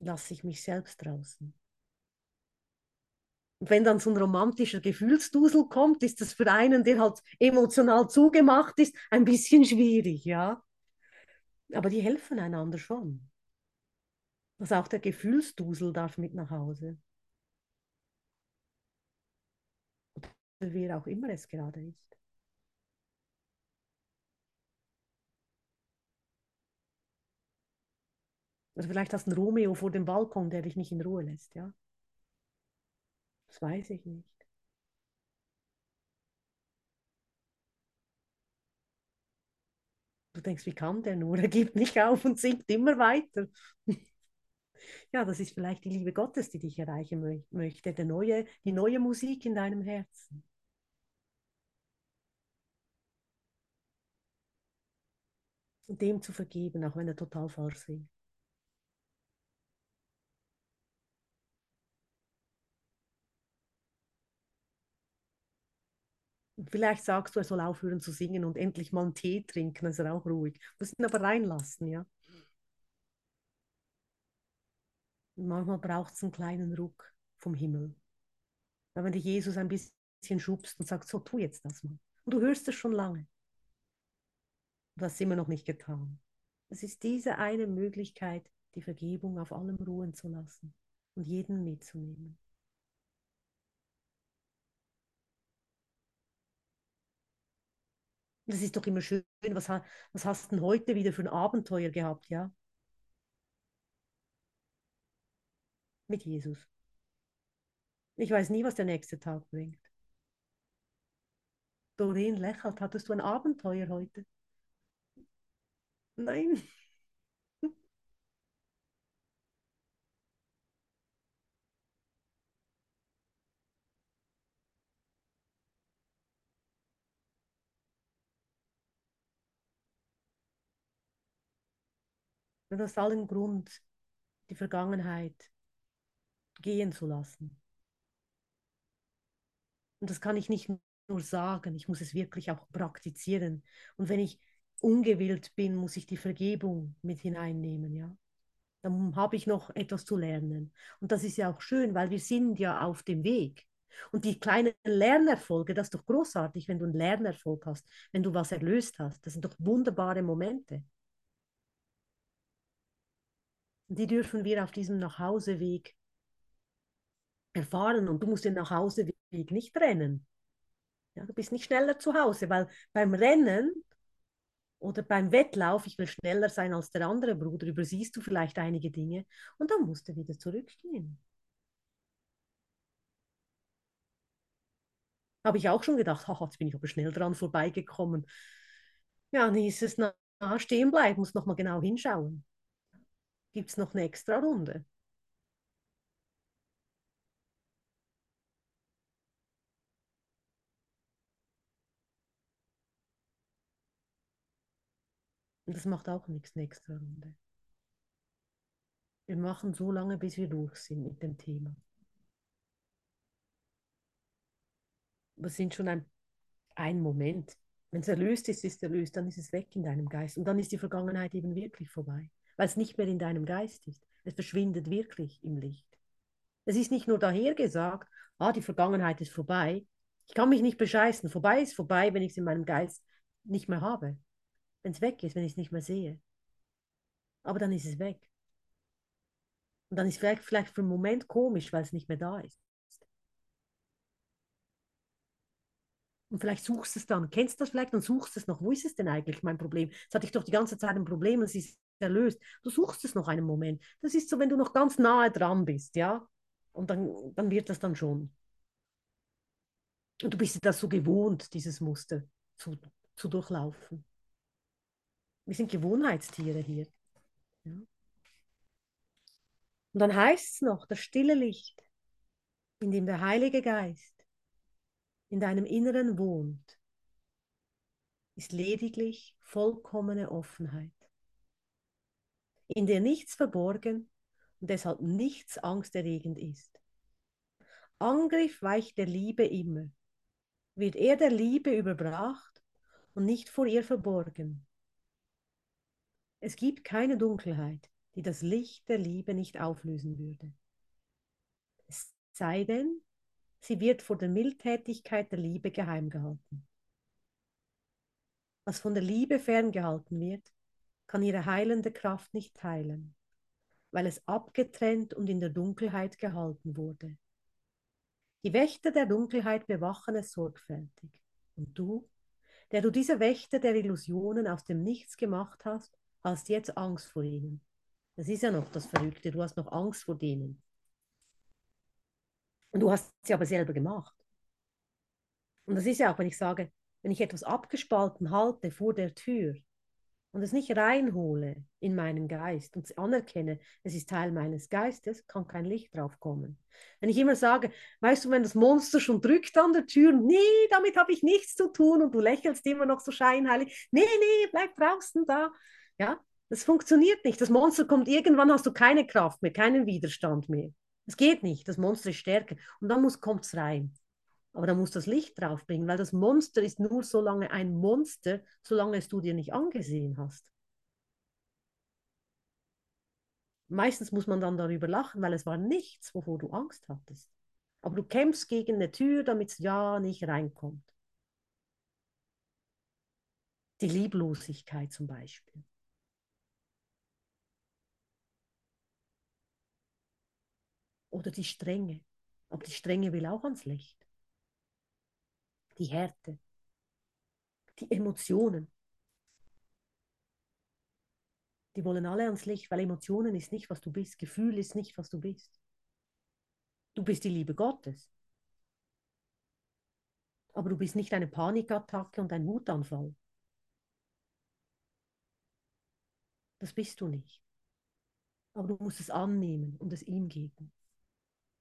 lasse ich mich selbst draußen. Und wenn dann so ein romantischer Gefühlsdusel kommt, ist das für einen, der halt emotional zugemacht ist, ein bisschen schwierig, ja. Aber die helfen einander schon. Also auch der Gefühlsdusel darf mit nach Hause. Wer auch immer es gerade ist. Also vielleicht hast du einen Romeo vor dem Balkon, der dich nicht in Ruhe lässt, ja? Das weiß ich nicht. Du denkst, wie kann der nur? Er gibt nicht auf und singt immer weiter. ja, das ist vielleicht die Liebe Gottes, die dich erreichen mö möchte, der neue, die neue Musik in deinem Herzen. Und dem zu vergeben, auch wenn er total falsch singt. Vielleicht sagst du, er soll aufhören zu singen und endlich mal einen Tee trinken, dann ist er auch ruhig. Du musst ihn aber reinlassen, ja. Und manchmal braucht es einen kleinen Ruck vom Himmel. Weil wenn dich Jesus ein bisschen schubst und sagt, so, tu jetzt das mal. Und du hörst es schon lange. Du hast es immer noch nicht getan. Es ist diese eine Möglichkeit, die Vergebung auf allem ruhen zu lassen und jeden mitzunehmen. Das ist doch immer schön. Was, was hast du denn heute wieder für ein Abenteuer gehabt, ja? Mit Jesus. Ich weiß nie, was der nächste Tag bringt. Doreen lächelt. Hattest du ein Abenteuer heute? Nein. Du hast allen Grund, die Vergangenheit gehen zu lassen. Und das kann ich nicht nur sagen, ich muss es wirklich auch praktizieren. Und wenn ich ungewillt bin, muss ich die Vergebung mit hineinnehmen, ja. Dann habe ich noch etwas zu lernen. Und das ist ja auch schön, weil wir sind ja auf dem Weg. Und die kleinen Lernerfolge, das ist doch großartig, wenn du einen Lernerfolg hast, wenn du was erlöst hast. Das sind doch wunderbare Momente. Die dürfen wir auf diesem Nachhauseweg erfahren und du musst den Nachhauseweg nicht rennen. Ja, du bist nicht schneller zu Hause, weil beim Rennen oder beim Wettlauf, ich will schneller sein als der andere Bruder, übersiehst du vielleicht einige Dinge und dann musst du wieder zurückgehen. Habe ich auch schon gedacht, haha, jetzt bin ich aber schnell dran vorbeigekommen. Ja, dann hieß es, na, stehen bleiben, muss noch mal genau hinschauen. Gibt es noch eine extra Runde? Und das macht auch nichts, eine extra Runde. Wir machen so lange, bis wir durch sind mit dem Thema. Wir sind schon ein, ein Moment. Wenn es erlöst ist, ist es erlöst, dann ist es weg in deinem Geist. Und dann ist die Vergangenheit eben wirklich vorbei, weil es nicht mehr in deinem Geist ist. Es verschwindet wirklich im Licht. Es ist nicht nur dahergesagt, ah, die Vergangenheit ist vorbei. Ich kann mich nicht bescheißen. Vorbei ist vorbei, wenn ich es in meinem Geist nicht mehr habe wenn es weg ist, wenn ich es nicht mehr sehe. Aber dann ist es weg. Und dann ist vielleicht, vielleicht für einen Moment komisch, weil es nicht mehr da ist. Und vielleicht suchst du es dann, kennst du das vielleicht und suchst es noch. Wo ist es denn eigentlich mein Problem? Jetzt hatte ich doch die ganze Zeit ein Problem und es ist erlöst. Du suchst es noch einen Moment. Das ist so, wenn du noch ganz nahe dran bist, ja. Und dann, dann wird das dann schon. Und du bist das so gewohnt, dieses Muster zu, zu durchlaufen. Wir sind Gewohnheitstiere hier. Ja. Und dann heißt es noch, das stille Licht, in dem der Heilige Geist in deinem Inneren wohnt, ist lediglich vollkommene Offenheit, in der nichts verborgen und deshalb nichts angsterregend ist. Angriff weicht der Liebe immer. wird er der Liebe überbracht und nicht vor ihr verborgen. Es gibt keine Dunkelheit, die das Licht der Liebe nicht auflösen würde. Es sei denn, sie wird vor der Mildtätigkeit der Liebe geheim gehalten. Was von der Liebe ferngehalten wird, kann ihre heilende Kraft nicht heilen, weil es abgetrennt und in der Dunkelheit gehalten wurde. Die Wächter der Dunkelheit bewachen es sorgfältig. Und du, der du diese Wächter der Illusionen aus dem Nichts gemacht hast, hast jetzt Angst vor ihnen. Das ist ja noch das Verrückte, du hast noch Angst vor denen. Und du hast sie aber selber gemacht. Und das ist ja auch, wenn ich sage, wenn ich etwas abgespalten halte vor der Tür, und es nicht reinhole in meinen Geist und anerkenne, es ist Teil meines Geistes, kann kein Licht drauf kommen. Wenn ich immer sage, weißt du, wenn das Monster schon drückt an der Tür, nee, damit habe ich nichts zu tun und du lächelst immer noch so scheinheilig, nee, nee, bleib draußen da. Ja, das funktioniert nicht. Das Monster kommt irgendwann, hast du keine Kraft mehr, keinen Widerstand mehr. Es geht nicht, das Monster ist stärker und dann kommt es rein. Aber da muss das Licht draufbringen, weil das Monster ist nur so lange ein Monster, solange es du dir nicht angesehen hast. Meistens muss man dann darüber lachen, weil es war nichts, wovor du Angst hattest. Aber du kämpfst gegen eine Tür, damit es ja nicht reinkommt. Die Lieblosigkeit zum Beispiel. Oder die Strenge. Aber die Strenge will auch ans Licht die Härte, die Emotionen. Die wollen alle ans Licht, weil Emotionen ist nicht, was du bist. Gefühl ist nicht, was du bist. Du bist die Liebe Gottes. Aber du bist nicht eine Panikattacke und ein Wutanfall. Das bist du nicht. Aber du musst es annehmen und es ihm geben.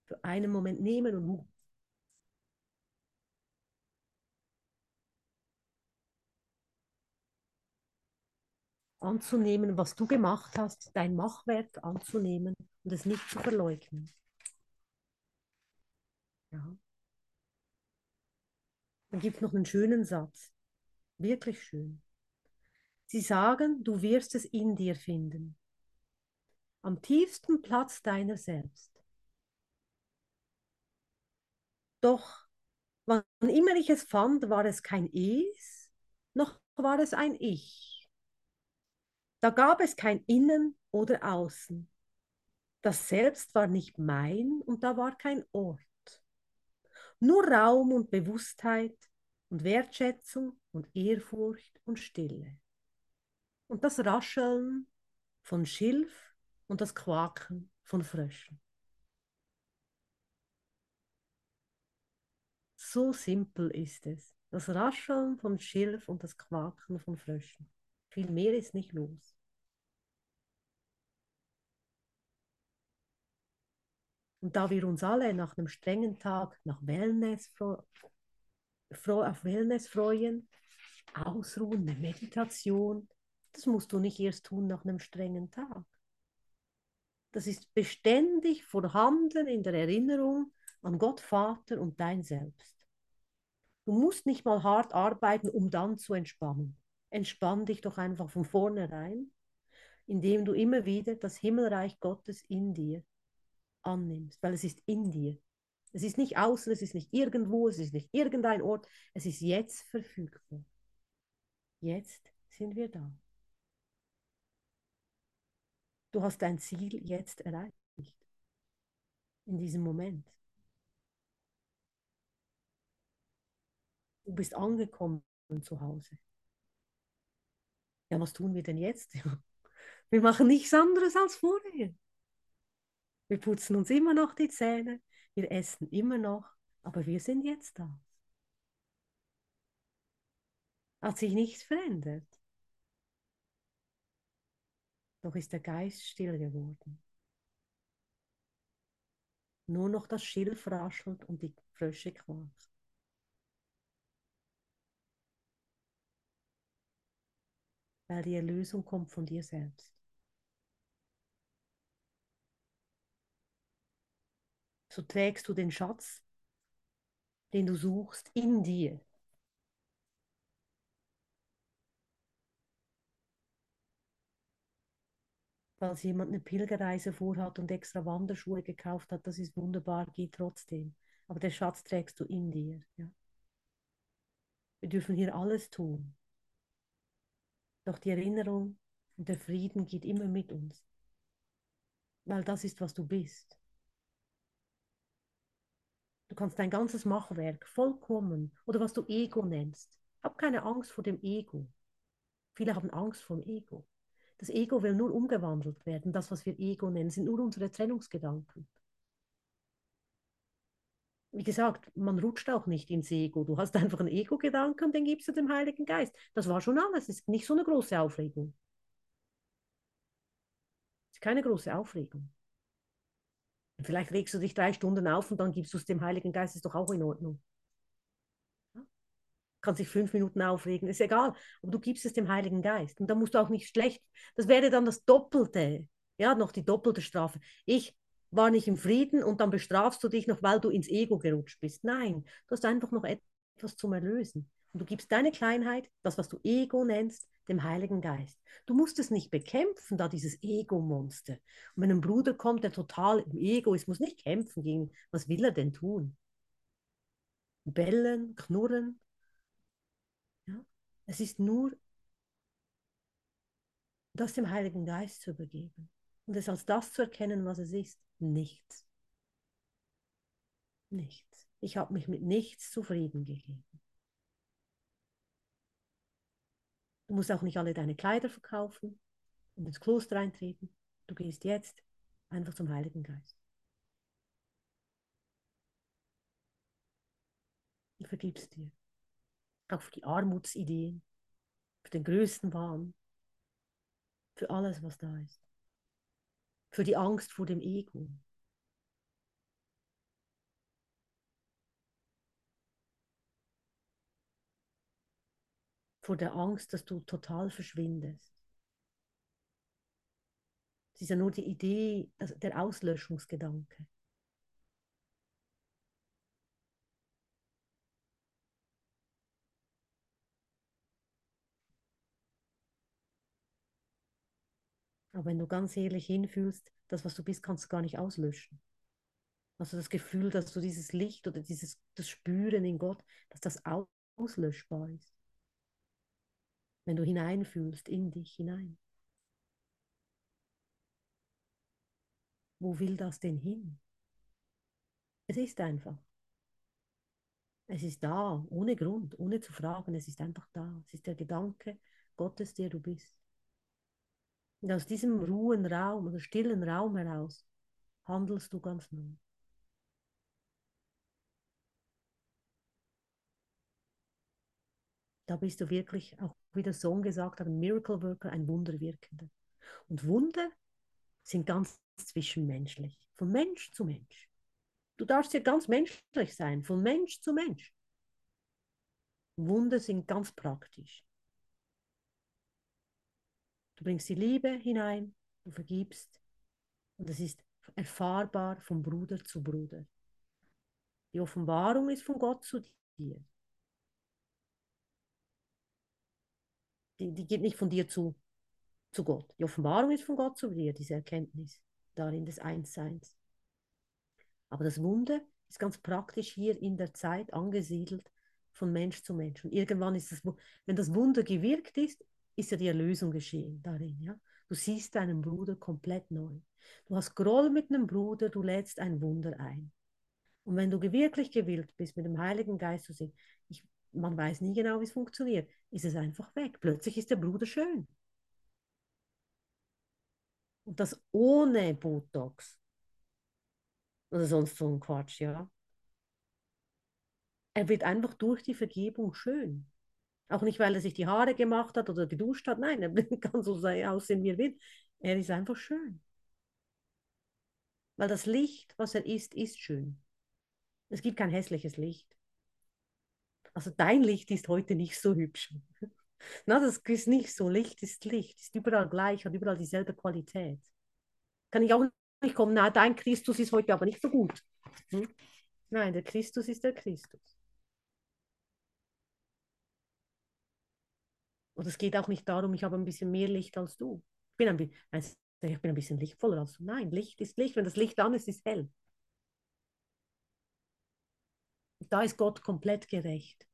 Für einen Moment nehmen und anzunehmen, was du gemacht hast, dein Machwerk anzunehmen und es nicht zu verleugnen. Ja. Dann gibt es noch einen schönen Satz, wirklich schön. Sie sagen, du wirst es in dir finden, am tiefsten Platz deiner selbst. Doch wann immer ich es fand, war es kein Es, noch war es ein Ich. Da gab es kein Innen oder Außen. Das Selbst war nicht mein und da war kein Ort. Nur Raum und Bewusstheit und Wertschätzung und Ehrfurcht und Stille. Und das Rascheln von Schilf und das Quaken von Fröschen. So simpel ist es. Das Rascheln von Schilf und das Quaken von Fröschen. Viel mehr ist nicht los. Und da wir uns alle nach einem strengen Tag nach Wellness auf Wellness freuen, ausruhen, eine Meditation, das musst du nicht erst tun nach einem strengen Tag. Das ist beständig vorhanden in der Erinnerung an Gott Vater und dein Selbst. Du musst nicht mal hart arbeiten, um dann zu entspannen. Entspann dich doch einfach von vornherein, indem du immer wieder das Himmelreich Gottes in dir annimmst, weil es ist in dir. Es ist nicht außen, es ist nicht irgendwo, es ist nicht irgendein Ort, es ist jetzt verfügbar. Jetzt sind wir da. Du hast dein Ziel jetzt erreicht. In diesem Moment. Du bist angekommen zu Hause. Ja, was tun wir denn jetzt? Wir machen nichts anderes als vorher. Wir putzen uns immer noch die Zähne, wir essen immer noch, aber wir sind jetzt da. Hat sich nichts verändert. Doch ist der Geist still geworden. Nur noch das Schilf raschelt und die Frösche quaken. Weil die Erlösung kommt von dir selbst. so trägst du den Schatz den du suchst in dir. Falls jemand eine Pilgerreise vorhat und extra Wanderschuhe gekauft hat, das ist wunderbar, geht trotzdem. Aber den Schatz trägst du in dir. Ja? Wir dürfen hier alles tun. Doch die Erinnerung und der Frieden geht immer mit uns. Weil das ist, was du bist. Du kannst dein ganzes Machwerk vollkommen oder was du Ego nennst. Hab keine Angst vor dem Ego. Viele haben Angst vor dem Ego. Das Ego will nur umgewandelt werden. Das, was wir Ego nennen, sind nur unsere Trennungsgedanken. Wie gesagt, man rutscht auch nicht ins Ego. Du hast einfach einen Ego-Gedanken, den gibst du dem Heiligen Geist. Das war schon alles. Es ist nicht so eine große Aufregung. Es ist keine große Aufregung. Vielleicht regst du dich drei Stunden auf und dann gibst du es dem Heiligen Geist, ist doch auch in Ordnung. Ja? Kannst dich fünf Minuten aufregen, ist egal, aber du gibst es dem Heiligen Geist. Und dann musst du auch nicht schlecht, das wäre dann das Doppelte, ja, noch die doppelte Strafe. Ich war nicht im Frieden und dann bestrafst du dich noch, weil du ins Ego gerutscht bist. Nein, du hast einfach noch etwas zum Erlösen. Und du gibst deine Kleinheit, das, was du Ego nennst, dem Heiligen Geist. Du musst es nicht bekämpfen, da dieses Ego-Monster. Und wenn ein Bruder kommt, der total im Ego ist, muss nicht kämpfen gegen, was will er denn tun? Bellen, knurren. Ja? Es ist nur, das dem Heiligen Geist zu übergeben und es als das zu erkennen, was es ist. Nichts. Nichts. Ich habe mich mit nichts zufrieden gegeben. Du musst auch nicht alle deine Kleider verkaufen und ins Kloster eintreten. Du gehst jetzt einfach zum Heiligen Geist. Und vergibst dir. Auch für die Armutsideen, für den größten Wahn, für alles, was da ist. Für die Angst vor dem Ego. vor der Angst, dass du total verschwindest. Es ist ja nur die Idee, also der Auslöschungsgedanke. Aber wenn du ganz ehrlich hinfühlst, das, was du bist, kannst du gar nicht auslöschen. Also das Gefühl, dass du dieses Licht oder dieses das Spüren in Gott, dass das auslöschbar ist wenn du hineinfühlst in dich hinein. Wo will das denn hin? Es ist einfach. Es ist da, ohne Grund, ohne zu fragen. Es ist einfach da. Es ist der Gedanke Gottes, der du bist. Und aus diesem ruhen Raum oder stillen Raum heraus handelst du ganz neu. Da bist du wirklich auch wie der Sohn gesagt hat, ein Miracle Worker, ein Wunderwirkender. Und Wunder sind ganz zwischenmenschlich, von Mensch zu Mensch. Du darfst ja ganz menschlich sein, von Mensch zu Mensch. Wunder sind ganz praktisch. Du bringst die Liebe hinein, du vergibst und es ist erfahrbar von Bruder zu Bruder. Die Offenbarung ist von Gott zu dir. die, die geht nicht von dir zu, zu Gott. Die Offenbarung ist von Gott zu dir, diese Erkenntnis darin des Einsseins. Aber das Wunder ist ganz praktisch hier in der Zeit angesiedelt von Mensch zu Mensch. Und irgendwann ist das, wenn das Wunder gewirkt ist, ist ja die Erlösung geschehen darin. Ja? Du siehst deinen Bruder komplett neu. Du hast Groll mit einem Bruder, du lädst ein Wunder ein. Und wenn du wirklich gewillt bist, mit dem Heiligen Geist zu sehen, ich, man weiß nie genau, wie es funktioniert, ist es einfach weg. Plötzlich ist der Bruder schön. Und das ohne Botox. Oder sonst so ein Quatsch, ja. Er wird einfach durch die Vergebung schön. Auch nicht, weil er sich die Haare gemacht hat oder geduscht hat. Nein, er kann so aussehen, wie er will. Er ist einfach schön. Weil das Licht, was er ist, ist schön. Es gibt kein hässliches Licht. Also dein Licht ist heute nicht so hübsch. Na, das ist nicht so. Licht ist Licht, ist überall gleich, hat überall dieselbe Qualität. Kann ich auch nicht kommen, na, dein Christus ist heute aber nicht so gut. Hm? Nein, der Christus ist der Christus. Oder es geht auch nicht darum, ich habe ein bisschen mehr Licht als du. Ich bin ein, ich bin ein bisschen lichtvoller als du. Nein, Licht ist Licht. Wenn das Licht an ist, ist hell. Da ist Gott komplett gerecht.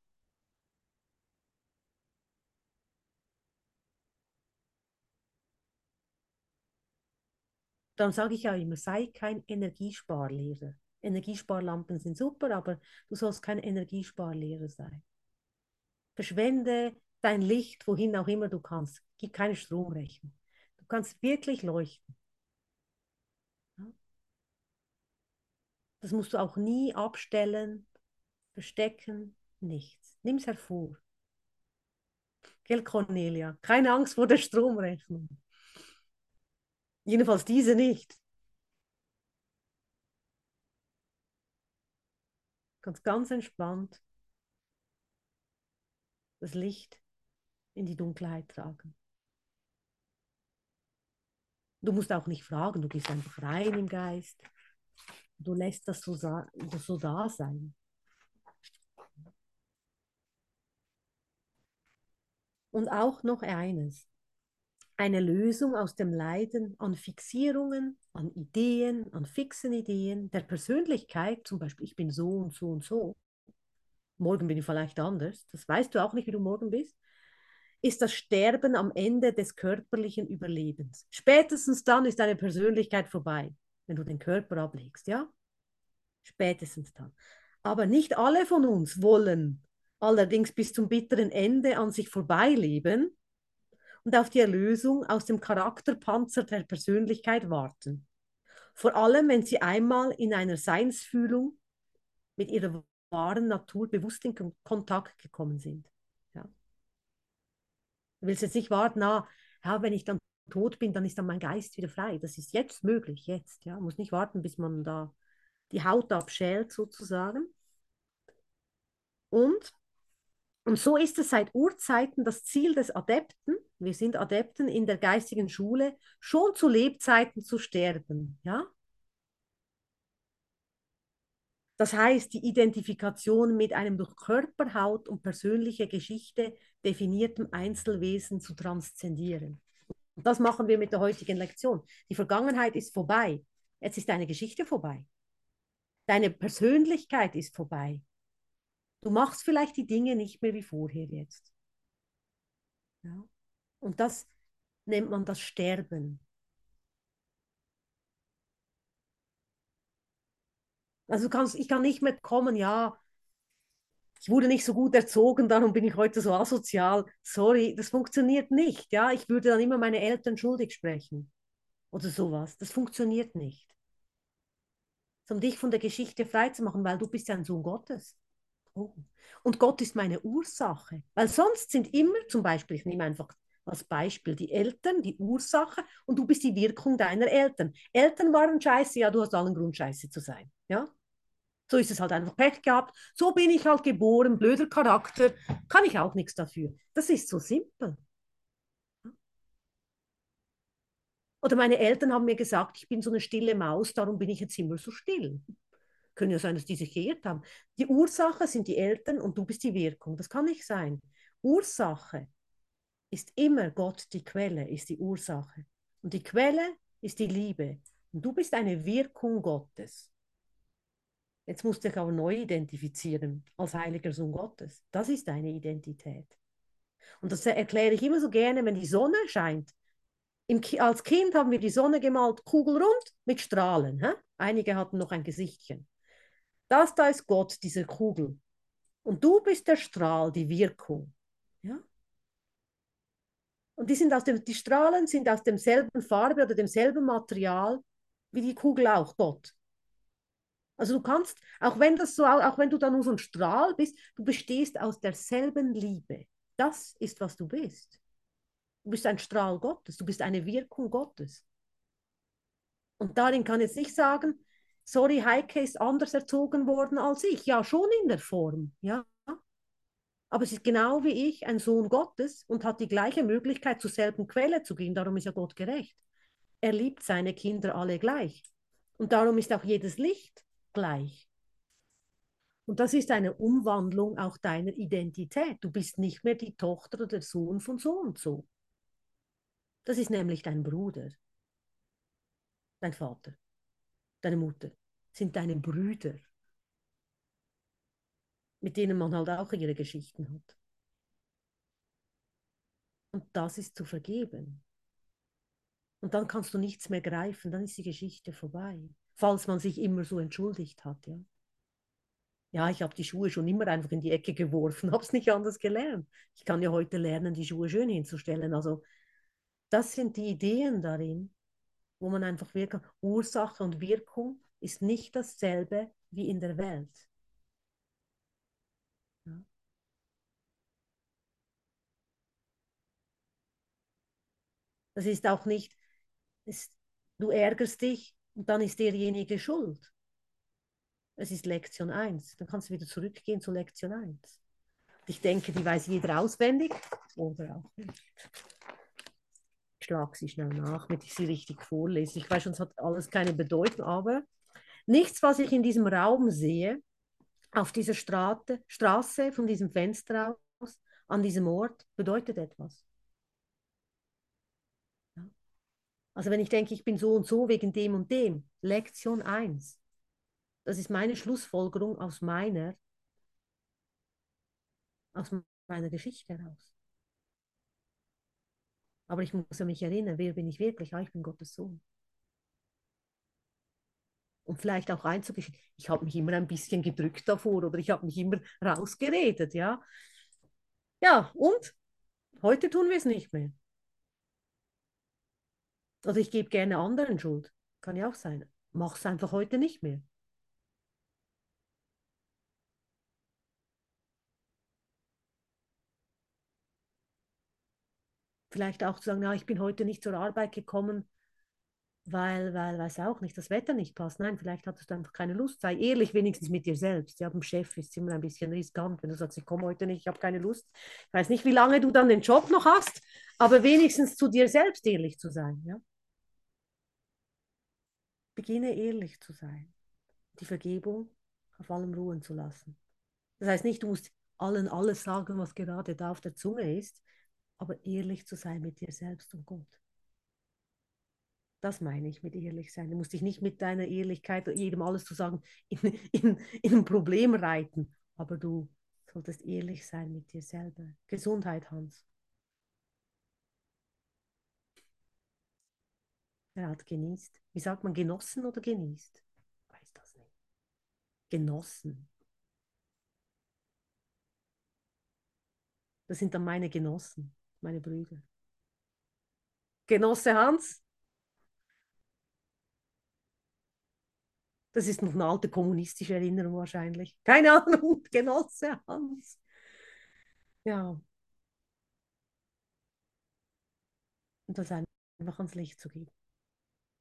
Dann sage ich ja immer, sei kein Energiesparlehrer. Energiesparlampen sind super, aber du sollst kein Energiesparlehrer sein. Verschwende dein Licht, wohin auch immer du kannst. Gib keine Stromrechnung. Du kannst wirklich leuchten. Das musst du auch nie abstellen, verstecken, nichts. Nimm es hervor. Gell, Cornelia? Keine Angst vor der Stromrechnung. Jedenfalls diese nicht. Ganz, ganz entspannt das Licht in die Dunkelheit tragen. Du musst auch nicht fragen, du gehst einfach rein im Geist. Du lässt das so, so da sein. Und auch noch eines, eine Lösung aus dem Leiden an Fixierungen, an Ideen, an fixen Ideen, der Persönlichkeit, zum Beispiel ich bin so und so und so, morgen bin ich vielleicht anders, das weißt du auch nicht, wie du morgen bist, ist das Sterben am Ende des körperlichen Überlebens. Spätestens dann ist deine Persönlichkeit vorbei, wenn du den Körper ablegst, ja? Spätestens dann. Aber nicht alle von uns wollen allerdings bis zum bitteren Ende an sich vorbeileben und auf die Erlösung aus dem Charakterpanzer der Persönlichkeit warten. Vor allem, wenn sie einmal in einer Seinsfühlung mit ihrer wahren Natur bewusst in Kontakt gekommen sind. Du willst jetzt nicht warten, na, ja, wenn ich dann tot bin, dann ist dann mein Geist wieder frei. Das ist jetzt möglich, jetzt. Ja. Man muss nicht warten, bis man da die Haut abschält, sozusagen. Und, und so ist es seit Urzeiten das Ziel des Adepten, wir sind Adepten in der geistigen Schule, schon zu Lebzeiten zu sterben. Ja? Das heißt, die Identifikation mit einem durch Körper, Haut und persönliche Geschichte definiertem Einzelwesen zu transzendieren. Und das machen wir mit der heutigen Lektion. Die Vergangenheit ist vorbei. Jetzt ist deine Geschichte vorbei. Deine Persönlichkeit ist vorbei. Du machst vielleicht die Dinge nicht mehr wie vorher jetzt. Ja? Und das nennt man das Sterben. Also du kannst, ich kann nicht mehr kommen, ja, ich wurde nicht so gut erzogen, darum bin ich heute so asozial. Sorry, das funktioniert nicht. Ja, ich würde dann immer meine Eltern schuldig sprechen oder sowas. Das funktioniert nicht. Um dich von der Geschichte freizumachen, weil du bist ja ein Sohn Gottes. Oh. Und Gott ist meine Ursache. Weil sonst sind immer, zum Beispiel, ich nehme einfach als Beispiel die Eltern, die Ursache und du bist die Wirkung deiner Eltern. Eltern waren scheiße, ja, du hast allen Grund scheiße zu sein. Ja? So ist es halt einfach Pech gehabt. So bin ich halt geboren, blöder Charakter, kann ich auch nichts dafür. Das ist so simpel. Oder meine Eltern haben mir gesagt, ich bin so eine stille Maus, darum bin ich jetzt immer so still. Können ja sein, dass die sich geirrt haben. Die Ursache sind die Eltern und du bist die Wirkung. Das kann nicht sein. Ursache ist immer Gott, die Quelle ist die Ursache. Und die Quelle ist die Liebe. Und du bist eine Wirkung Gottes. Jetzt musst du dich aber neu identifizieren als heiliger Sohn Gottes. Das ist deine Identität. Und das erkläre ich immer so gerne, wenn die Sonne scheint. Im, als Kind haben wir die Sonne gemalt, kugelrund mit Strahlen. Hä? Einige hatten noch ein Gesichtchen. Das da ist Gott, diese Kugel. Und du bist der Strahl, die Wirkung. Ja? Und die, sind aus dem, die Strahlen sind aus demselben Farbe oder demselben Material wie die Kugel auch, Gott. Also du kannst, auch wenn das so, auch wenn du da nur so ein Strahl bist, du bestehst aus derselben Liebe. Das ist, was du bist. Du bist ein Strahl Gottes, du bist eine Wirkung Gottes. Und darin kann jetzt nicht sagen, sorry, Heike ist anders erzogen worden als ich. Ja, schon in der Form, ja. Aber sie ist genau wie ich ein Sohn Gottes und hat die gleiche Möglichkeit, zur selben Quelle zu gehen. Darum ist ja Gott gerecht. Er liebt seine Kinder alle gleich. Und darum ist auch jedes Licht gleich. Und das ist eine Umwandlung auch deiner Identität. Du bist nicht mehr die Tochter oder der Sohn von so und so. Das ist nämlich dein Bruder, dein Vater, deine Mutter, sind deine Brüder, mit denen man halt auch ihre Geschichten hat. Und das ist zu vergeben. Und dann kannst du nichts mehr greifen, dann ist die Geschichte vorbei. Falls man sich immer so entschuldigt hat, ja. Ja, ich habe die Schuhe schon immer einfach in die Ecke geworfen, habe es nicht anders gelernt. Ich kann ja heute lernen, die Schuhe schön hinzustellen. Also das sind die Ideen darin, wo man einfach wirken kann. Ursache und Wirkung ist nicht dasselbe wie in der Welt. Das ist auch nicht, es, du ärgerst dich und dann ist derjenige schuld. Es ist Lektion 1. Dann kannst du wieder zurückgehen zu Lektion 1. Ich denke, die weiß jeder auswendig oder auch nicht. Ich schlage sie schnell nach, damit ich sie richtig vorlese. Ich weiß es hat alles keine Bedeutung, aber nichts, was ich in diesem Raum sehe, auf dieser Strate, Straße, von diesem Fenster aus, an diesem Ort, bedeutet etwas. Also wenn ich denke, ich bin so und so wegen dem und dem, Lektion 1. Das ist meine Schlussfolgerung aus meiner, aus meiner Geschichte heraus. Aber ich muss mich erinnern, wer bin ich wirklich? Ja, ich bin Gottes Sohn. Und vielleicht auch einzugestehen, ich habe mich immer ein bisschen gedrückt davor oder ich habe mich immer rausgeredet, ja. Ja, und heute tun wir es nicht mehr. Oder ich gebe gerne anderen Schuld. Kann ja auch sein. Mach es einfach heute nicht mehr. Vielleicht auch zu sagen, ja, ich bin heute nicht zur Arbeit gekommen, weil, weil, weiß auch nicht, das Wetter nicht passt. Nein, vielleicht hattest du einfach keine Lust. Sei ehrlich wenigstens mit dir selbst. Ja, beim Chef ist immer ein bisschen riskant, wenn du sagst, ich komme heute nicht, ich habe keine Lust. Ich weiß nicht, wie lange du dann den Job noch hast, aber wenigstens zu dir selbst ehrlich zu sein. Ja? Beginne ehrlich zu sein. Die Vergebung auf allem ruhen zu lassen. Das heißt nicht, du musst allen alles sagen, was gerade da auf der Zunge ist, aber ehrlich zu sein mit dir selbst und Gott. Das meine ich mit ehrlich sein. Du musst dich nicht mit deiner Ehrlichkeit jedem alles zu sagen in, in, in ein Problem reiten, aber du solltest ehrlich sein mit dir selber. Gesundheit, Hans. Er hat genießt. Wie sagt man, genossen oder genießt? Ich weiß das nicht. Genossen. Das sind dann meine Genossen, meine Brüder. Genosse Hans? Das ist noch eine alte kommunistische Erinnerung wahrscheinlich. Keine Ahnung, Genosse Hans. Ja. Und das einfach ans Licht zu geben.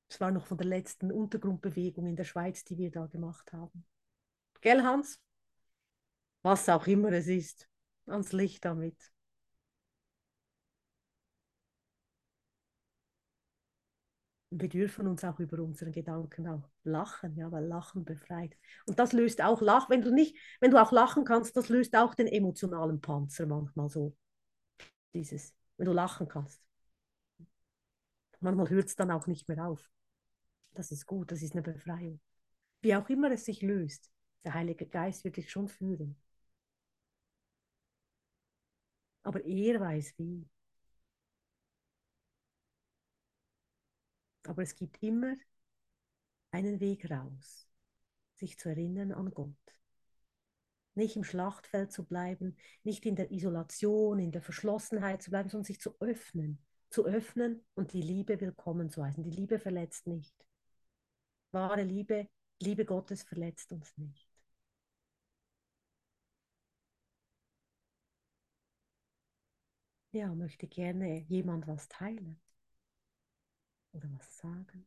Das war noch von der letzten Untergrundbewegung in der Schweiz, die wir da gemacht haben. Gell, Hans? Was auch immer es ist, ans Licht damit. Wir dürfen uns auch über unsere Gedanken auch lachen, ja, weil Lachen befreit. Und das löst auch Lach, wenn du nicht, wenn du auch lachen kannst, das löst auch den emotionalen Panzer manchmal so. Dieses, wenn du lachen kannst. Manchmal hört es dann auch nicht mehr auf. Das ist gut, das ist eine Befreiung. Wie auch immer es sich löst, der Heilige Geist wird dich schon führen. Aber er weiß wie. Aber es gibt immer einen Weg raus, sich zu erinnern an Gott. Nicht im Schlachtfeld zu bleiben, nicht in der Isolation, in der Verschlossenheit zu bleiben, sondern sich zu öffnen. Zu öffnen und die Liebe willkommen zu heißen. Die Liebe verletzt nicht. Wahre Liebe, Liebe Gottes verletzt uns nicht. Ja, möchte gerne jemand was teilen oder was sagen?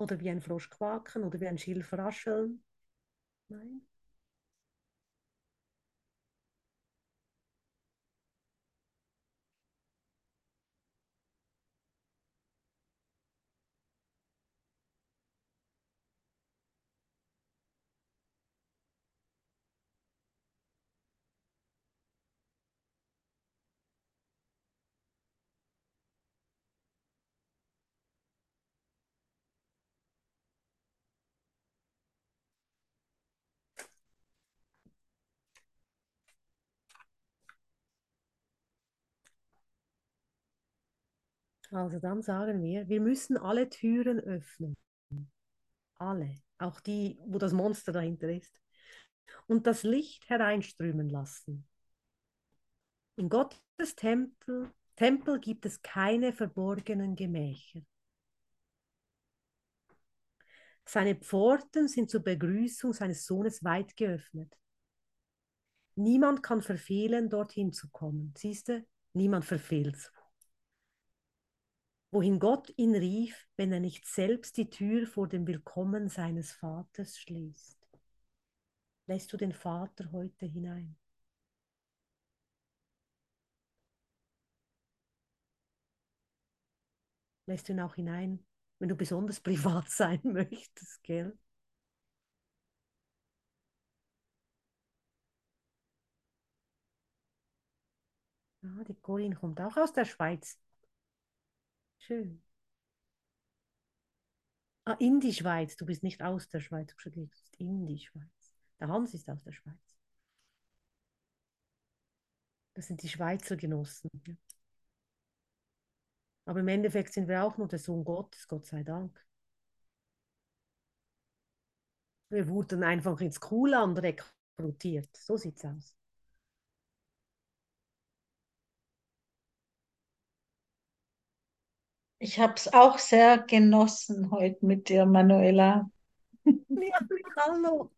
Oder wie ein Frosch quaken oder wie ein Schilf rascheln? Nein? Also dann sagen wir, wir müssen alle Türen öffnen. Alle. Auch die, wo das Monster dahinter ist. Und das Licht hereinströmen lassen. In Gottes Tempel, Tempel gibt es keine verborgenen Gemächer. Seine Pforten sind zur Begrüßung seines Sohnes weit geöffnet. Niemand kann verfehlen, dorthin zu kommen. Siehst du, niemand verfehlt wohin Gott ihn rief, wenn er nicht selbst die Tür vor dem Willkommen seines Vaters schließt. Lässt du den Vater heute hinein? Lässt du ihn auch hinein, wenn du besonders privat sein möchtest, gell? Ja, die Corinne kommt auch aus der Schweiz. Schön. Ah, in die Schweiz. Du bist nicht aus der Schweiz. Du bist in die Schweiz. Der Hans ist aus der Schweiz. Das sind die Schweizer Genossen. Aber im Endeffekt sind wir auch nur der Sohn Gottes, Gott sei Dank. Wir wurden einfach ins Kuhland rekrutiert. So sieht es aus. Ich habe es auch sehr genossen heute mit dir, Manuela. Ja, hallo.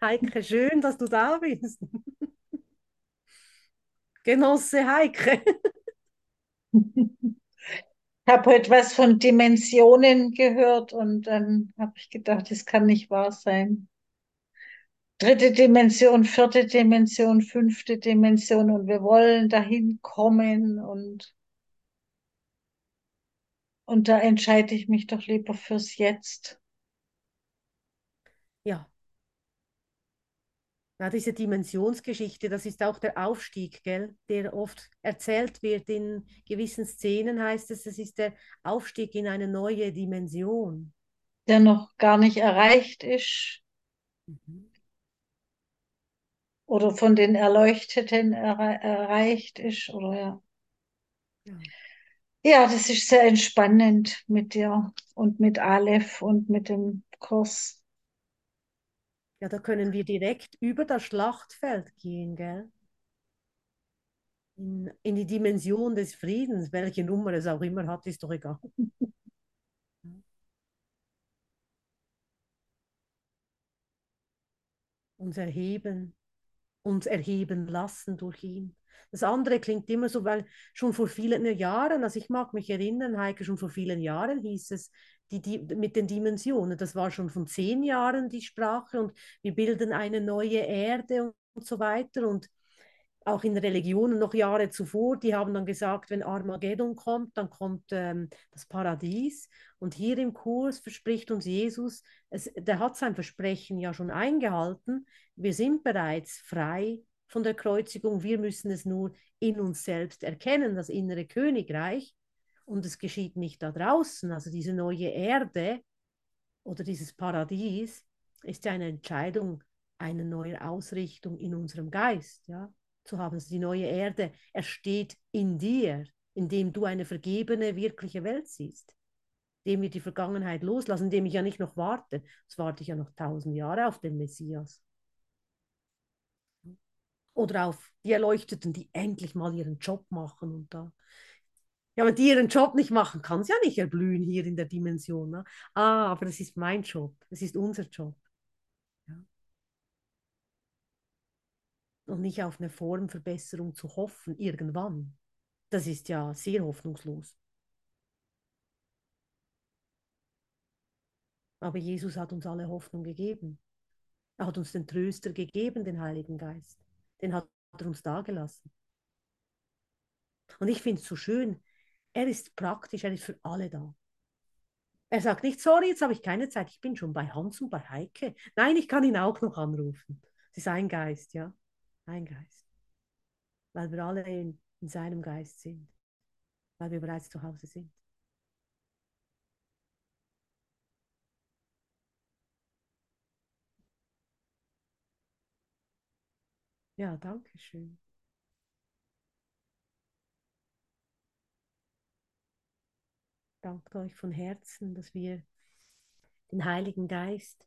Heike, schön, dass du da bist. Genosse Heike. Ich habe heute was von Dimensionen gehört und dann habe ich gedacht, das kann nicht wahr sein. Dritte Dimension, vierte Dimension, fünfte Dimension und wir wollen dahin kommen und und da entscheide ich mich doch lieber fürs Jetzt. Ja. Ja, diese Dimensionsgeschichte, das ist auch der Aufstieg, gell, der oft erzählt wird in gewissen Szenen, heißt es, es ist der Aufstieg in eine neue Dimension. Der noch gar nicht erreicht ist. Mhm. Oder von den Erleuchteten erre erreicht ist, oder ja. Ja. Ja, das ist sehr entspannend mit dir und mit Aleph und mit dem Kurs. Ja, da können wir direkt über das Schlachtfeld gehen, gell? In, in die Dimension des Friedens, welche Nummer es auch immer hat, ist doch egal. Uns erheben, uns erheben lassen durch ihn. Das andere klingt immer so, weil schon vor vielen Jahren, also ich mag mich erinnern, Heike, schon vor vielen Jahren hieß es, die, die, mit den Dimensionen, das war schon von zehn Jahren die Sprache und wir bilden eine neue Erde und, und so weiter und auch in Religionen noch Jahre zuvor, die haben dann gesagt, wenn Armageddon kommt, dann kommt ähm, das Paradies. Und hier im Kurs verspricht uns Jesus, es, der hat sein Versprechen ja schon eingehalten, wir sind bereits frei von der Kreuzigung. Wir müssen es nur in uns selbst erkennen, das innere Königreich. Und es geschieht nicht da draußen. Also diese neue Erde oder dieses Paradies ist ja eine Entscheidung, eine neue Ausrichtung in unserem Geist. Ja? Zu haben, also die neue Erde ersteht in dir, indem du eine vergebene, wirkliche Welt siehst. Indem wir die Vergangenheit loslassen, indem ich ja nicht noch warte. Jetzt warte ich ja noch tausend Jahre auf den Messias oder auf die Erleuchteten, die endlich mal ihren Job machen und da. Ja, wenn die ihren Job nicht machen, kann es ja nicht erblühen hier in der Dimension. Ne? Ah, aber das ist mein Job, das ist unser Job. Und nicht auf eine Formverbesserung zu hoffen, irgendwann. Das ist ja sehr hoffnungslos. Aber Jesus hat uns alle Hoffnung gegeben. Er hat uns den Tröster gegeben, den Heiligen Geist. Den hat er uns dagelassen. Und ich finde es so schön, er ist praktisch, er ist für alle da. Er sagt nicht, sorry, jetzt habe ich keine Zeit, ich bin schon bei Hans und bei Heike. Nein, ich kann ihn auch noch anrufen. Es ist ein Geist, ja, ein Geist. Weil wir alle in, in seinem Geist sind, weil wir bereits zu Hause sind. Ja, danke schön. Danke euch von Herzen, dass wir den Heiligen Geist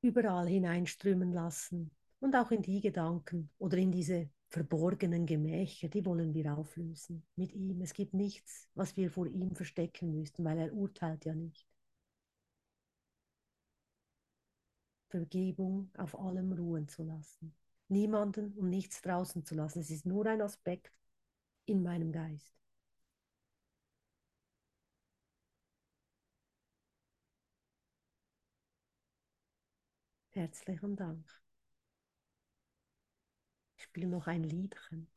überall hineinströmen lassen und auch in die Gedanken oder in diese verborgenen Gemächer, die wollen wir auflösen mit ihm. Es gibt nichts, was wir vor ihm verstecken müssten, weil er urteilt ja nicht. Vergebung auf allem ruhen zu lassen. Niemanden und nichts draußen zu lassen. Es ist nur ein Aspekt in meinem Geist. Herzlichen Dank. Ich spiele noch ein Liedchen.